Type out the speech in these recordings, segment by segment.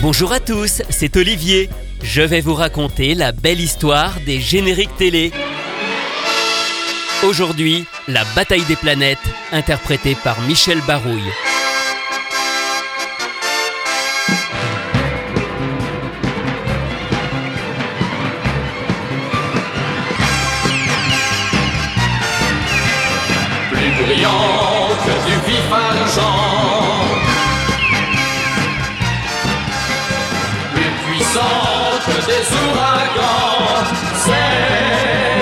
Bonjour à tous, c'est Olivier. Je vais vous raconter la belle histoire des génériques télé. Aujourd'hui, la bataille des planètes, interprétée par Michel Barouille. Que des ouragans, ces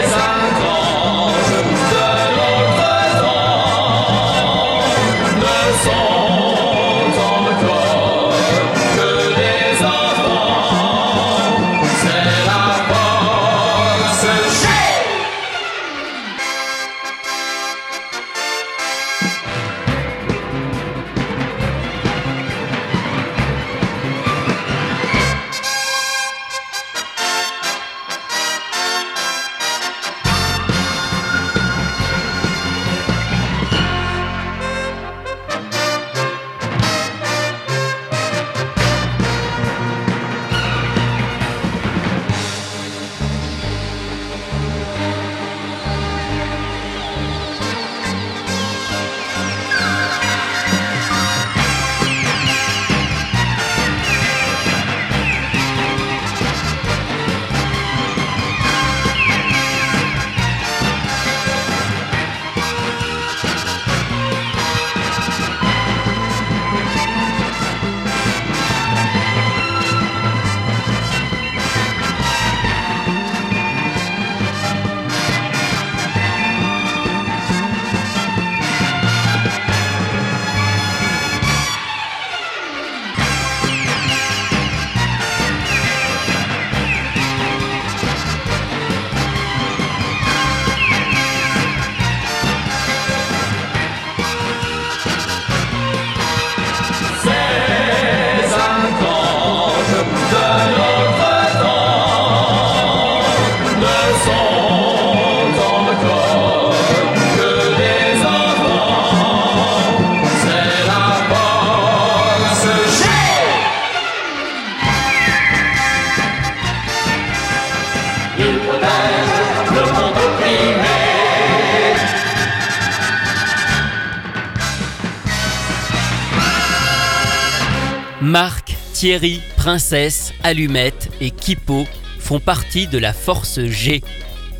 Thierry, Princesse, Allumette et Kippo font partie de la Force G.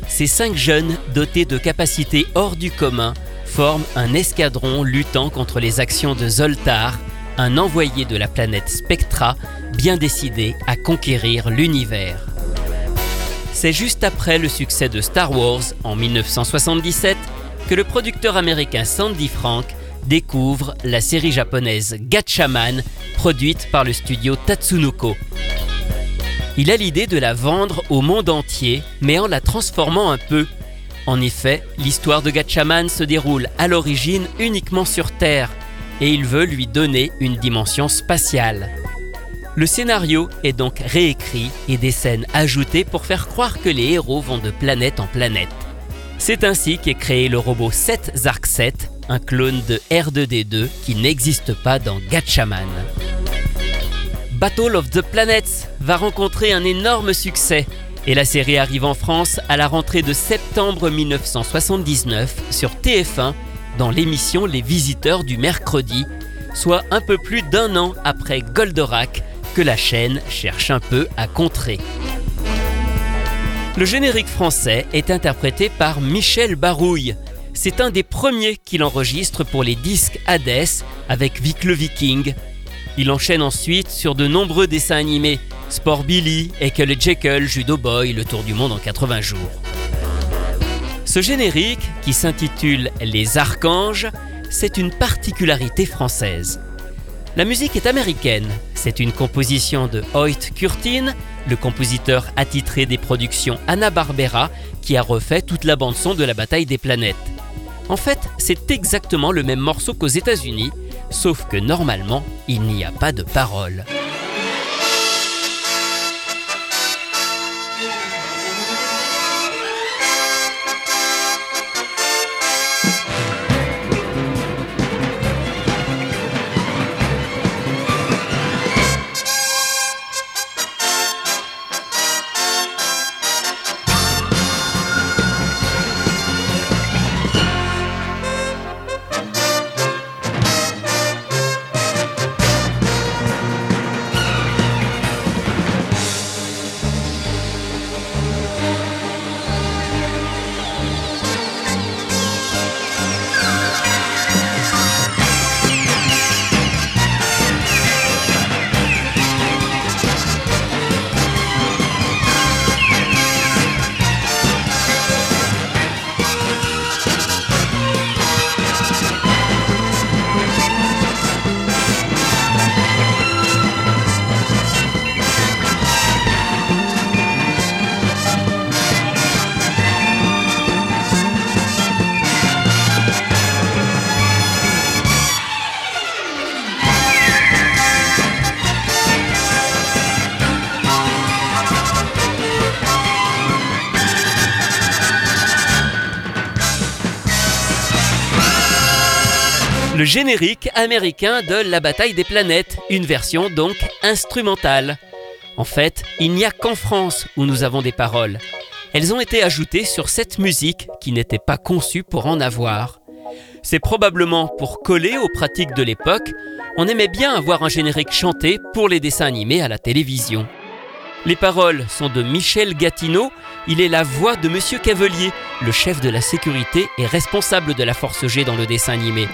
Ces cinq jeunes, dotés de capacités hors du commun, forment un escadron luttant contre les actions de Zoltar, un envoyé de la planète Spectra, bien décidé à conquérir l'univers. C'est juste après le succès de Star Wars en 1977 que le producteur américain Sandy Frank découvre la série japonaise Gatchaman, produite par le studio Tatsunoko. Il a l'idée de la vendre au monde entier, mais en la transformant un peu. En effet, l'histoire de Gatchaman se déroule à l'origine uniquement sur Terre, et il veut lui donner une dimension spatiale. Le scénario est donc réécrit et des scènes ajoutées pour faire croire que les héros vont de planète en planète. C'est ainsi qu'est créé le robot 7 Zark 7, un clone de R2D2 qui n'existe pas dans Gatchaman. Battle of the Planets va rencontrer un énorme succès et la série arrive en France à la rentrée de septembre 1979 sur TF1 dans l'émission Les Visiteurs du mercredi, soit un peu plus d'un an après Goldorak que la chaîne cherche un peu à contrer. Le générique français est interprété par Michel Barouille. C'est un des premiers qu'il enregistre pour les disques Hades avec Vic le Viking. Il enchaîne ensuite sur de nombreux dessins animés, Sport Billy, Ekel et Jekyll, Judo Boy, Le Tour du Monde en 80 jours. Ce générique, qui s'intitule Les Archanges, c'est une particularité française. La musique est américaine. C'est une composition de Hoyt Curtin, le compositeur attitré des productions Hanna-Barbera, qui a refait toute la bande-son de la bataille des planètes. En fait, c'est exactement le même morceau qu'aux États-Unis, sauf que normalement, il n'y a pas de paroles. Le générique américain de La bataille des planètes, une version donc instrumentale. En fait, il n'y a qu'en France où nous avons des paroles. Elles ont été ajoutées sur cette musique qui n'était pas conçue pour en avoir. C'est probablement pour coller aux pratiques de l'époque, on aimait bien avoir un générique chanté pour les dessins animés à la télévision. Les paroles sont de Michel Gatineau, il est la voix de Monsieur Cavelier, le chef de la sécurité et responsable de la Force G dans le dessin animé.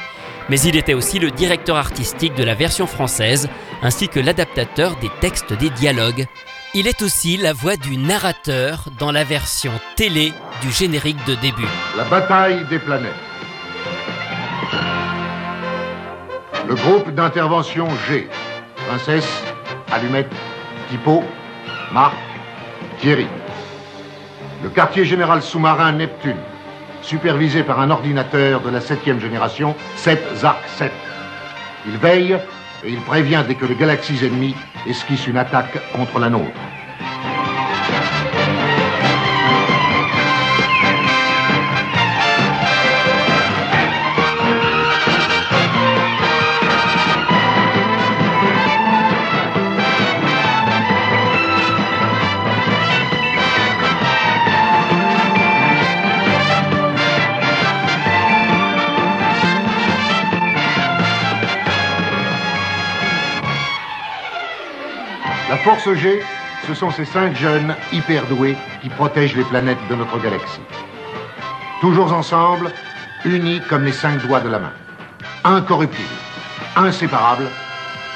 Mais il était aussi le directeur artistique de la version française, ainsi que l'adaptateur des textes des dialogues. Il est aussi la voix du narrateur dans la version télé du générique de début. La bataille des planètes. Le groupe d'intervention G. Princesse, Allumette, Typo, Marc, Thierry. Le quartier général sous-marin Neptune, supervisé par un ordinateur de la septième génération, 7 Zark 7. Il veille et il prévient dès que les galaxies ennemies esquissent une attaque contre la nôtre. La Force G, ce sont ces cinq jeunes hyper doués qui protègent les planètes de notre galaxie. Toujours ensemble, unis comme les cinq doigts de la main. Incorruptibles, inséparables,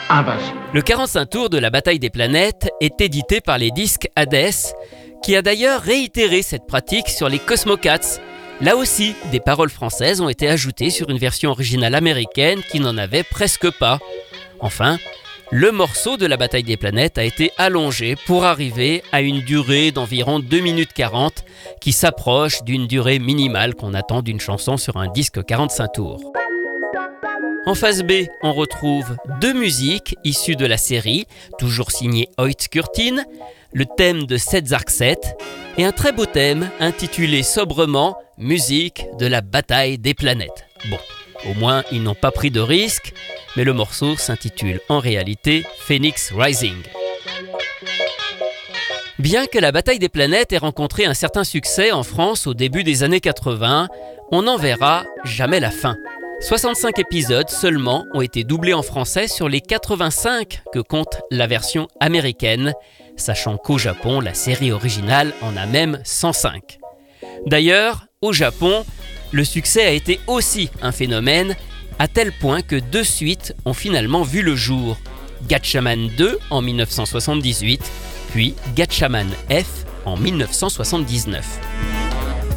invincibles. Le 45 tours de la bataille des planètes est édité par les disques Hades, qui a d'ailleurs réitéré cette pratique sur les Cosmocats. Là aussi, des paroles françaises ont été ajoutées sur une version originale américaine qui n'en avait presque pas. Enfin, le morceau de la bataille des planètes a été allongé pour arriver à une durée d'environ 2 minutes 40 qui s'approche d'une durée minimale qu'on attend d'une chanson sur un disque 45 tours. En phase B, on retrouve deux musiques issues de la série, toujours signées Hoyt Curtin, le thème de 7 Zark 7 et un très beau thème intitulé sobrement Musique de la bataille des planètes. Bon, au moins ils n'ont pas pris de risque, mais le morceau s'intitule en réalité Phoenix Rising. Bien que la bataille des planètes ait rencontré un certain succès en France au début des années 80, on n'en verra jamais la fin. 65 épisodes seulement ont été doublés en français sur les 85 que compte la version américaine, sachant qu'au Japon, la série originale en a même 105. D'ailleurs, au Japon, le succès a été aussi un phénomène, à tel point que deux suites ont finalement vu le jour. Gatchaman 2 en 1978, puis Gatchaman F en 1979.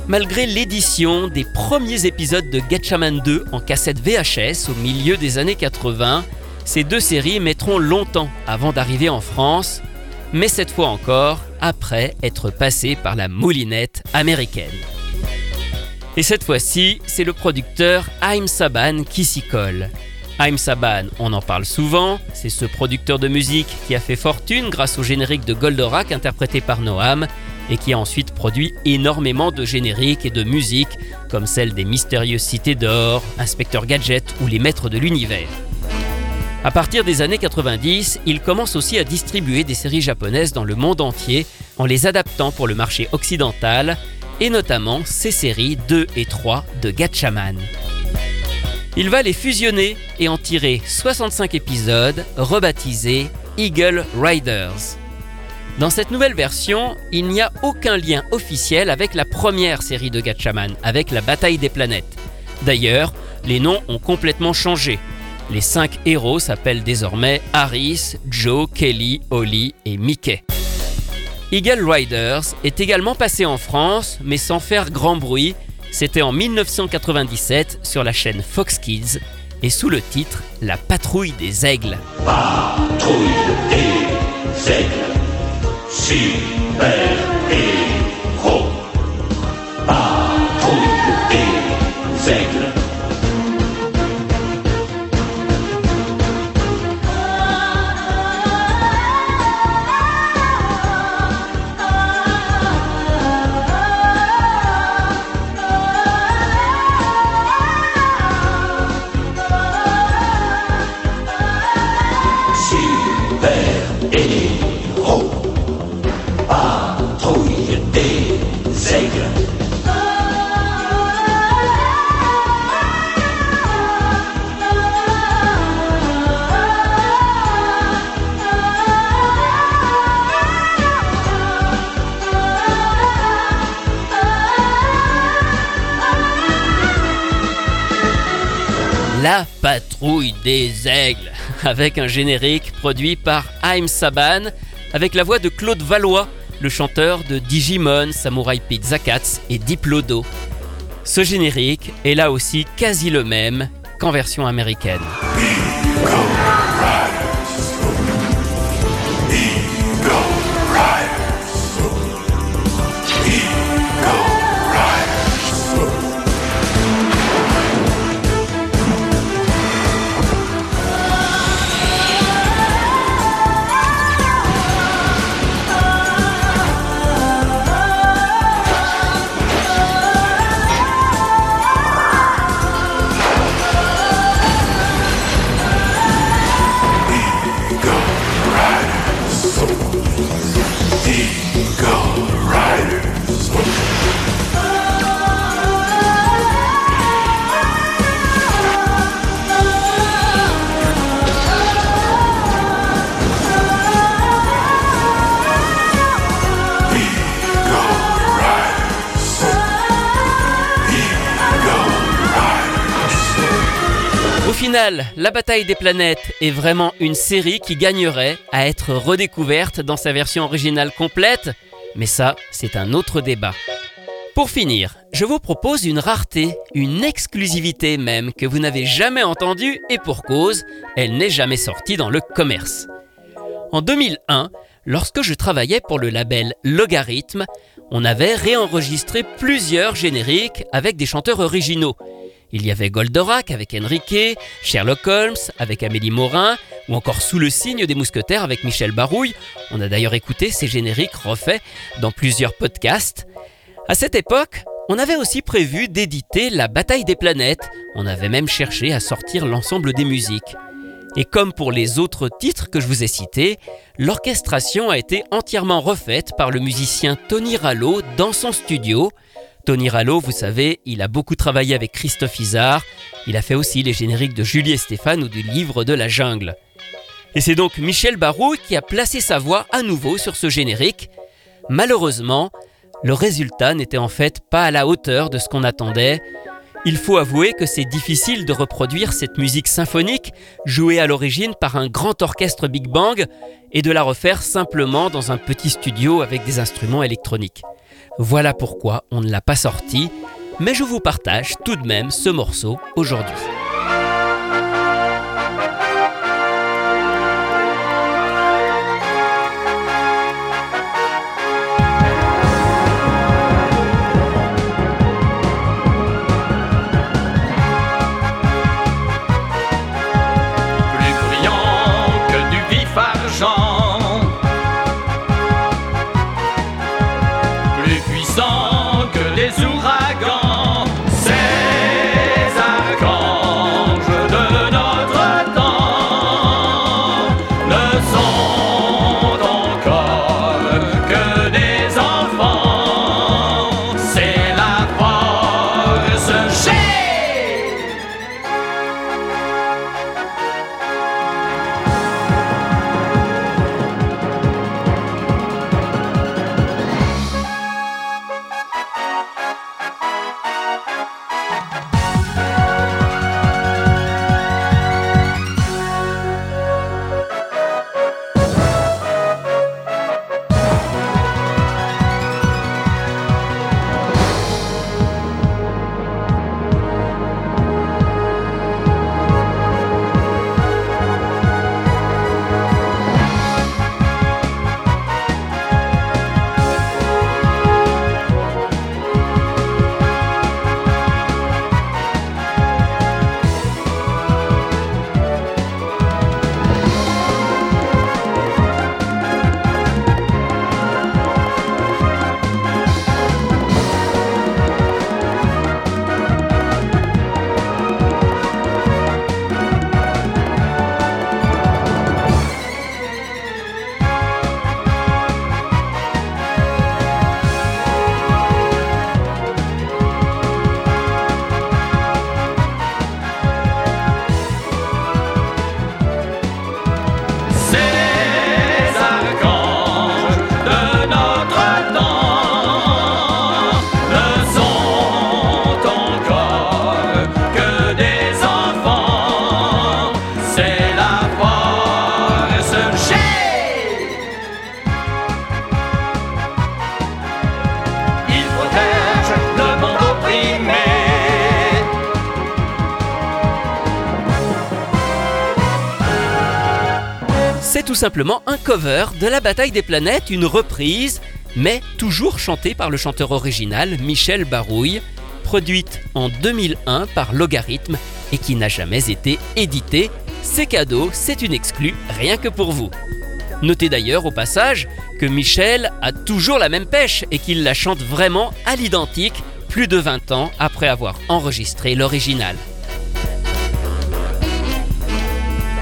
Malgré l'édition des premiers épisodes de Gatchaman 2 en cassette VHS au milieu des années 80, ces deux séries mettront longtemps avant d'arriver en France, mais cette fois encore après être passées par la moulinette américaine. Et cette fois-ci, c'est le producteur Haim Saban qui s'y colle. Haim Saban, on en parle souvent, c'est ce producteur de musique qui a fait fortune grâce au générique de Goldorak interprété par Noam et qui a ensuite produit énormément de génériques et de musiques comme celle des mystérieuses cités d'or, Inspecteur Gadget ou les maîtres de l'univers. À partir des années 90, il commence aussi à distribuer des séries japonaises dans le monde entier en les adaptant pour le marché occidental et notamment ses séries 2 et 3 de Gatchaman. Il va les fusionner et en tirer 65 épisodes rebaptisés Eagle Riders. Dans cette nouvelle version, il n'y a aucun lien officiel avec la première série de Gatchaman, avec la bataille des planètes. D'ailleurs, les noms ont complètement changé. Les cinq héros s'appellent désormais Harris, Joe, Kelly, Holly et Mickey. Eagle Riders est également passé en France, mais sans faire grand bruit. C'était en 1997 sur la chaîne Fox Kids et sous le titre La patrouille des aigles. Aigles. La patrouille des aigles, avec un générique produit par Haim Saban, avec la voix de Claude Valois, le chanteur de Digimon, Samurai Pizza Cats et Diplodo. Ce générique est là aussi quasi le même qu'en version américaine. Final, La bataille des planètes est vraiment une série qui gagnerait à être redécouverte dans sa version originale complète, mais ça, c'est un autre débat. Pour finir, je vous propose une rareté, une exclusivité même que vous n'avez jamais entendue et pour cause, elle n'est jamais sortie dans le commerce. En 2001, lorsque je travaillais pour le label Logarithme, on avait réenregistré plusieurs génériques avec des chanteurs originaux. Il y avait Goldorak avec Enrique, Sherlock Holmes avec Amélie Morin, ou encore Sous le signe des mousquetaires avec Michel Barouille. On a d'ailleurs écouté ces génériques refaits dans plusieurs podcasts. À cette époque, on avait aussi prévu d'éditer La bataille des planètes. On avait même cherché à sortir l'ensemble des musiques. Et comme pour les autres titres que je vous ai cités, l'orchestration a été entièrement refaite par le musicien Tony Rallo dans son studio. Tony Rallo, vous savez, il a beaucoup travaillé avec Christophe Isard, il a fait aussi les génériques de Julie et Stéphane ou du Livre de la Jungle. Et c'est donc Michel Barrault qui a placé sa voix à nouveau sur ce générique. Malheureusement, le résultat n'était en fait pas à la hauteur de ce qu'on attendait. Il faut avouer que c'est difficile de reproduire cette musique symphonique, jouée à l'origine par un grand orchestre Big Bang, et de la refaire simplement dans un petit studio avec des instruments électroniques. Voilà pourquoi on ne l'a pas sorti, mais je vous partage tout de même ce morceau aujourd'hui. Simplement un cover de la bataille des planètes, une reprise, mais toujours chantée par le chanteur original Michel Barouille, produite en 2001 par Logarithme et qui n'a jamais été éditée. C'est cadeau, c'est une exclue, rien que pour vous. Notez d'ailleurs au passage que Michel a toujours la même pêche et qu'il la chante vraiment à l'identique plus de 20 ans après avoir enregistré l'original.